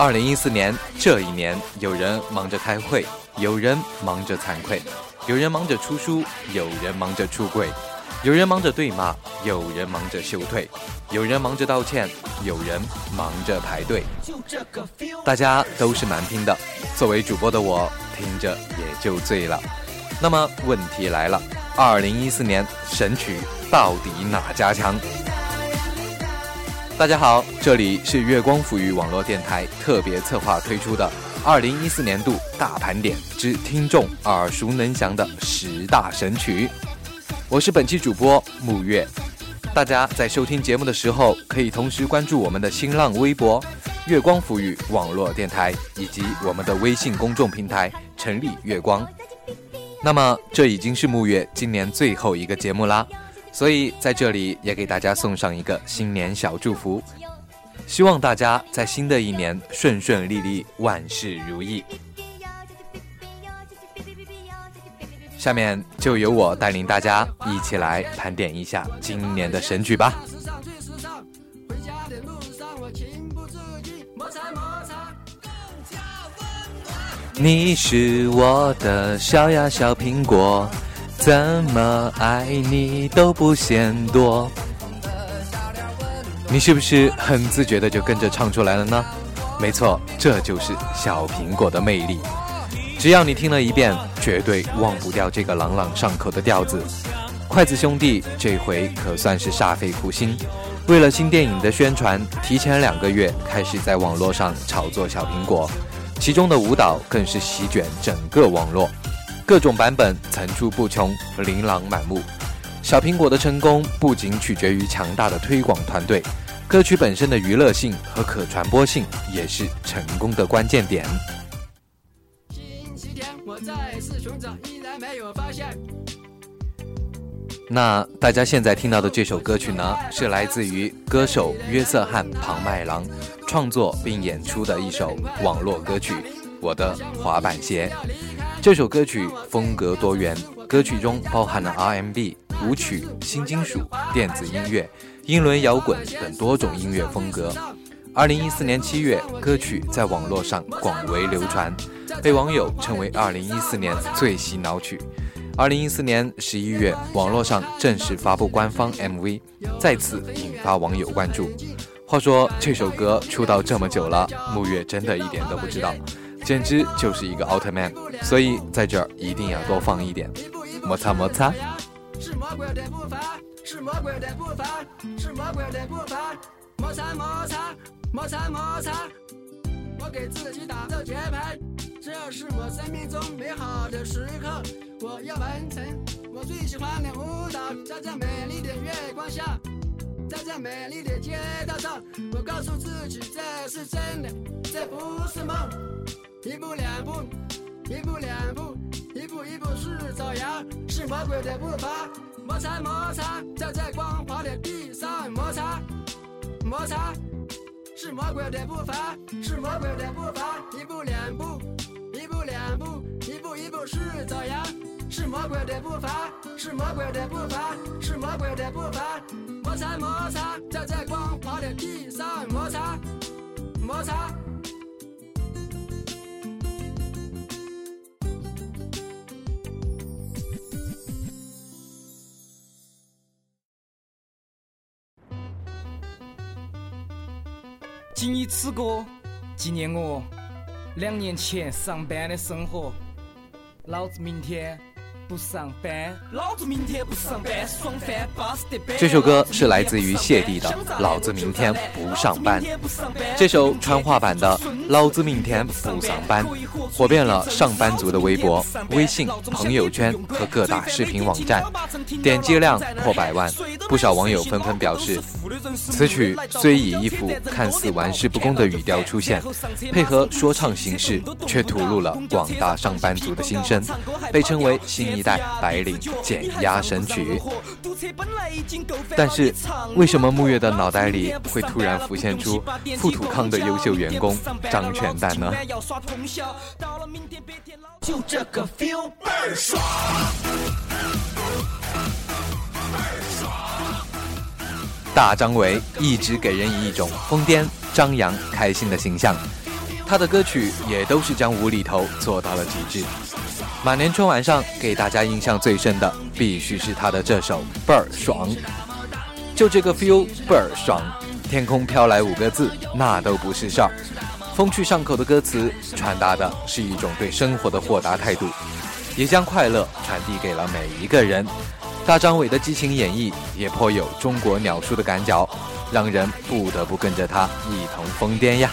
二零一四年这一年，有人忙着开会，有人忙着惭愧，有人忙着出书，有人忙着出柜，有人忙着对骂，有人忙着休退，有人忙着道歉，有人忙着排队。大家都是蛮拼的，作为主播的我，听着也就醉了。那么问题来了，二零一四年神曲到底哪家强？大家好，这里是月光抚育网络电台特别策划推出的二零一四年度大盘点之听众耳熟能详的十大神曲。我是本期主播木月。大家在收听节目的时候，可以同时关注我们的新浪微博“月光抚育网络电台”以及我们的微信公众平台“成立月光”。那么，这已经是木月今年最后一个节目啦。所以在这里也给大家送上一个新年小祝福，希望大家在新的一年顺顺利利，万事如意。下面就由我带领大家一起来盘点一下今年的神曲吧。你是我的小呀小苹果。怎么爱你都不嫌多，你是不是很自觉的就跟着唱出来了呢？没错，这就是小苹果的魅力。只要你听了一遍，绝对忘不掉这个朗朗上口的调子。筷子兄弟这回可算是煞费苦心，为了新电影的宣传，提前两个月开始在网络上炒作小苹果，其中的舞蹈更是席卷整个网络。各种版本层出不穷，琳琅满目。小苹果的成功不仅取决于强大的推广团队，歌曲本身的娱乐性和可传播性也是成功的关键点。星期天我再次寻找，依然没有发现那大家现在听到的这首歌曲呢，是来自于歌手约瑟翰·庞麦郎创作并演出的一首网络歌曲《我的滑板鞋》。这首歌曲风格多元，歌曲中包含了 R&B、舞曲、新金属、电子音乐、英伦摇滚等多种音乐风格。二零一四年七月，歌曲在网络上广为流传，被网友称为二零一四年最洗脑曲。二零一四年十一月，网络上正式发布官方 MV，再次引发网友关注。话说这首歌出道这么久了，木月真的一点都不知道。简直就是一个奥特曼，所以在这儿一定要多放一点，摩擦摩擦。是魔鬼的步伐，是魔鬼的步伐，是魔鬼的步伐，摩擦摩擦摩擦摩擦。我给自己打的节拍，这是我生命中美好的时刻，我要完成我最喜欢的舞蹈，在这美丽的月光下，在这美丽的街道上，我告诉自己这是真的，这不是梦。一步两步，一步两步，一步一步是走样，是魔鬼的步伐，摩擦摩擦，在这光滑的地上摩擦摩擦，是魔鬼的步伐，是魔鬼的步伐，一步两步，一步两步，一步一步是走样，是魔鬼的步伐，是魔鬼的步伐，是魔鬼的步伐，摩擦摩擦，在这光滑的地上摩擦摩擦。仅以此歌纪念我两年前上班的生活，老子明天。不上班，老子明天不上班，爽翻巴适的板。这首歌是来自于谢帝的《老子明天不上班》。这首川话版的《老子明天不上班》火遍了上班族的微博、微信、朋友圈和各大视频网站，点击量破百万。不少网友纷纷表示，此曲虽以一副看似玩世不恭的语调出现，配合说唱形式，却吐露了广大上班族的心声，被称为新一。代白领减压神曲，但是为什么木月的脑袋里会突然浮现出富土康的优秀员工张全蛋呢？就这个 feel 倍儿爽，大张伟一直给人以一种疯癫、张扬、开心的形象。他的歌曲也都是将无厘头做到了极致。马年春晚上给大家印象最深的，必须是他的这首倍儿爽。就这个 feel 倍儿爽，天空飘来五个字，那都不是事儿。风趣上口的歌词，传达的是一种对生活的豁达态度，也将快乐传递给了每一个人。大张伟的激情演绎，也颇有中国鸟叔的赶脚，让人不得不跟着他一同疯癫呀。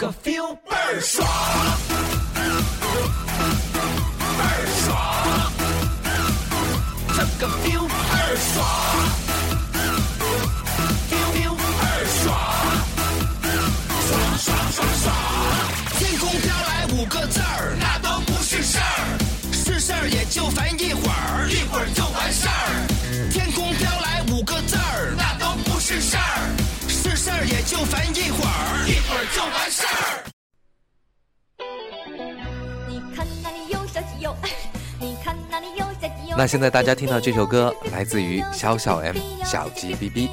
个 feel 倍儿爽，倍儿爽，这个 feel 倍儿爽，feel feel 倍儿爽，爽爽爽爽。天空飘来五个字儿，那都不是事儿，是事儿也就烦一会儿，一会儿就完事儿。天空飘来五个字儿，那都不是事儿，也就烦一会儿，一会儿就完事儿。那，现在大家听到这首歌，来自于小小 M 小鸡 B B。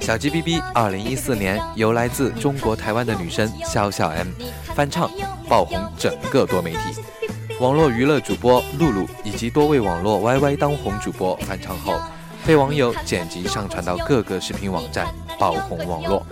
小鸡 B B，二零一四年由来自中国台湾的女生小小 M 翻唱，爆红整个多媒体。网络娱乐主播露露以及多位网络 YY 当红主播翻唱后，被网友剪辑上传到各个视频网站，爆红网络。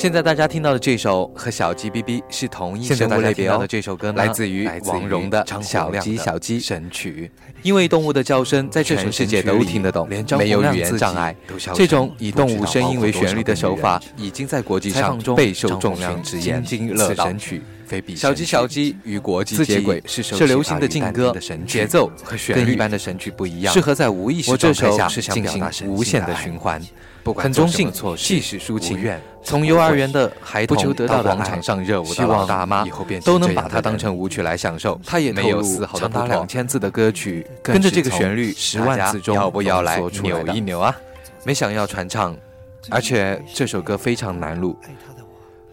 现在大家听到的这首和小鸡哔哔是同一生物类别的这首歌，来自于王蓉的《小鸡小鸡神曲》。因为动物的叫声在这全世界都听得懂，没有语言障碍。这种以动物声音为旋律的手法，已经在国际上备受众人直言。此小鸡小鸡》与国际接轨，是流行的劲歌，节奏和旋律跟一般的神曲不一样，适合在无意识状态下进行无限的循环。很中性，气势抒情。从幼儿园的孩童到广场上热舞的老大妈，都能把它当成舞曲来享受。它也没有丝毫的长达两千字的歌曲，跟着这个旋律，十万字中要不要来扭一扭啊？没想要传唱，而且这首歌非常难录，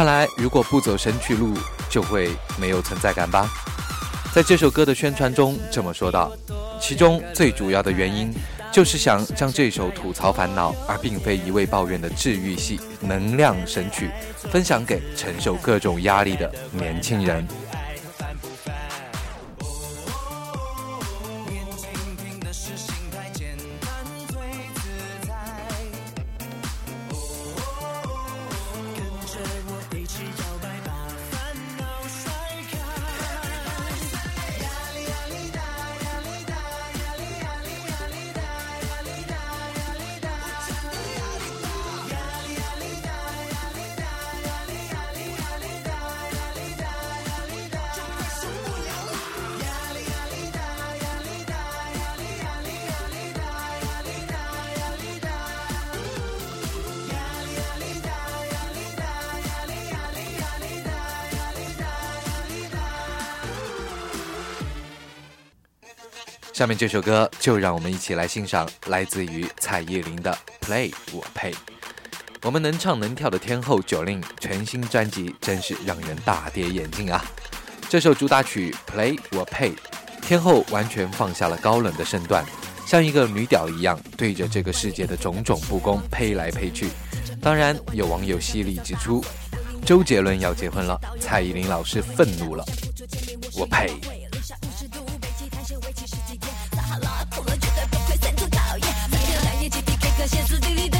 看来如果不走神曲路，就会没有存在感吧。在这首歌的宣传中这么说道，其中最主要的原因就是想将这首吐槽烦恼而并非一味抱怨的治愈系能量神曲，分享给承受各种压力的年轻人。下面这首歌，就让我们一起来欣赏来自于蔡依林的《Play 我配》。我们能唱能跳的天后九令全新专辑真是让人大跌眼镜啊！这首主打曲《Play 我配》，天后完全放下了高冷的身段，像一个女屌一样对着这个世界的种种不公呸来呸去。当然，有网友犀利指出，周杰伦要结婚了，蔡依林老师愤怒了，我呸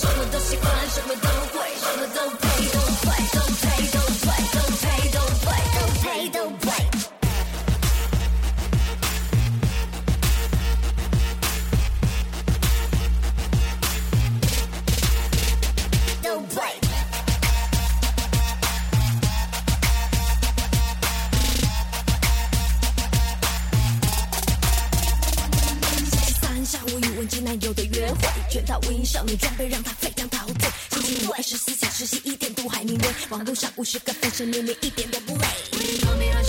少五十个粉丝年年一点都不累。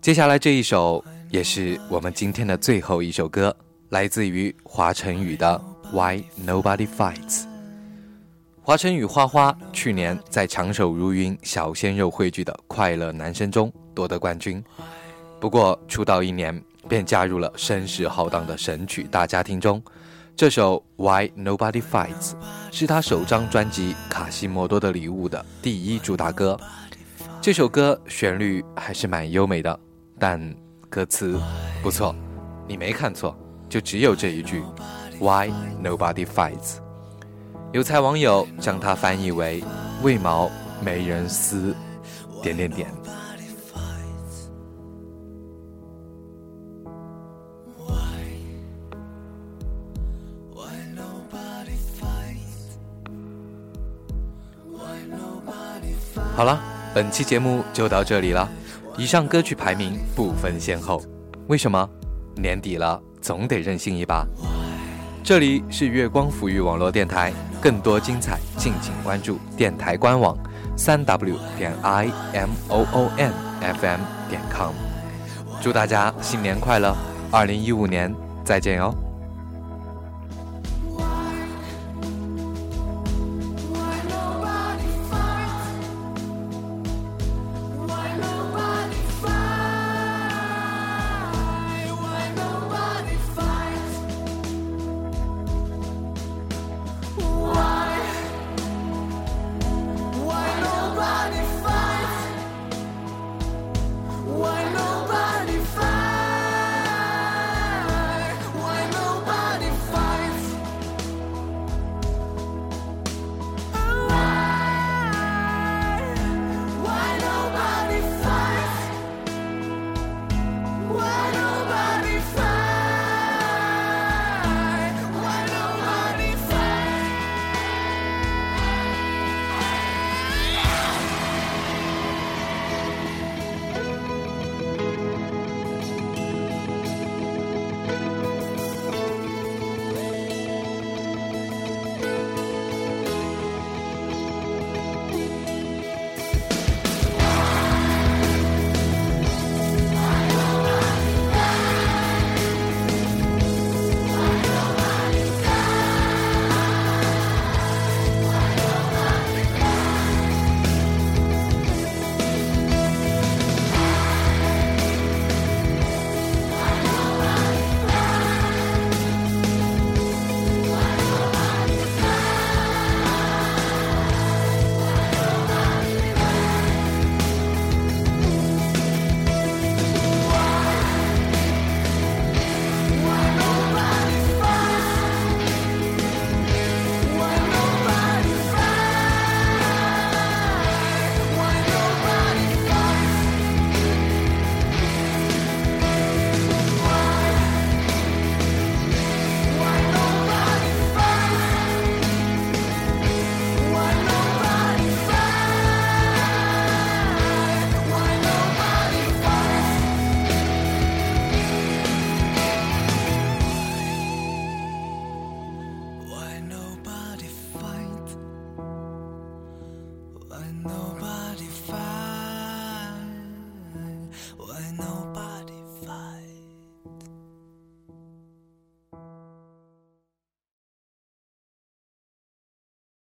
接下来这一首也是我们今天的最后一首歌，来自于华晨宇的《Why Nobody Fights》。华晨宇花花去年在长手如云、小鲜肉汇聚的快乐男声中夺得冠军，不过出道一年便加入了声势浩荡的神曲大家庭中。这首《Why Nobody Fights》是他首张专辑《卡西莫多的礼物》的第一主打歌。这首歌旋律还是蛮优美的，但歌词不错，你没看错，就只有这一句 “Why Nobody Fights”。有才网友将它翻译为“为毛没人撕”，点点点。好了，本期节目就到这里了。以上歌曲排名不分先后，为什么？年底了，总得任性一把。这里是月光抚育网络电台。更多精彩，敬请关注电台官网：三 w 点 i m o o n f m 点 com。祝大家新年快乐！二零一五年再见哟。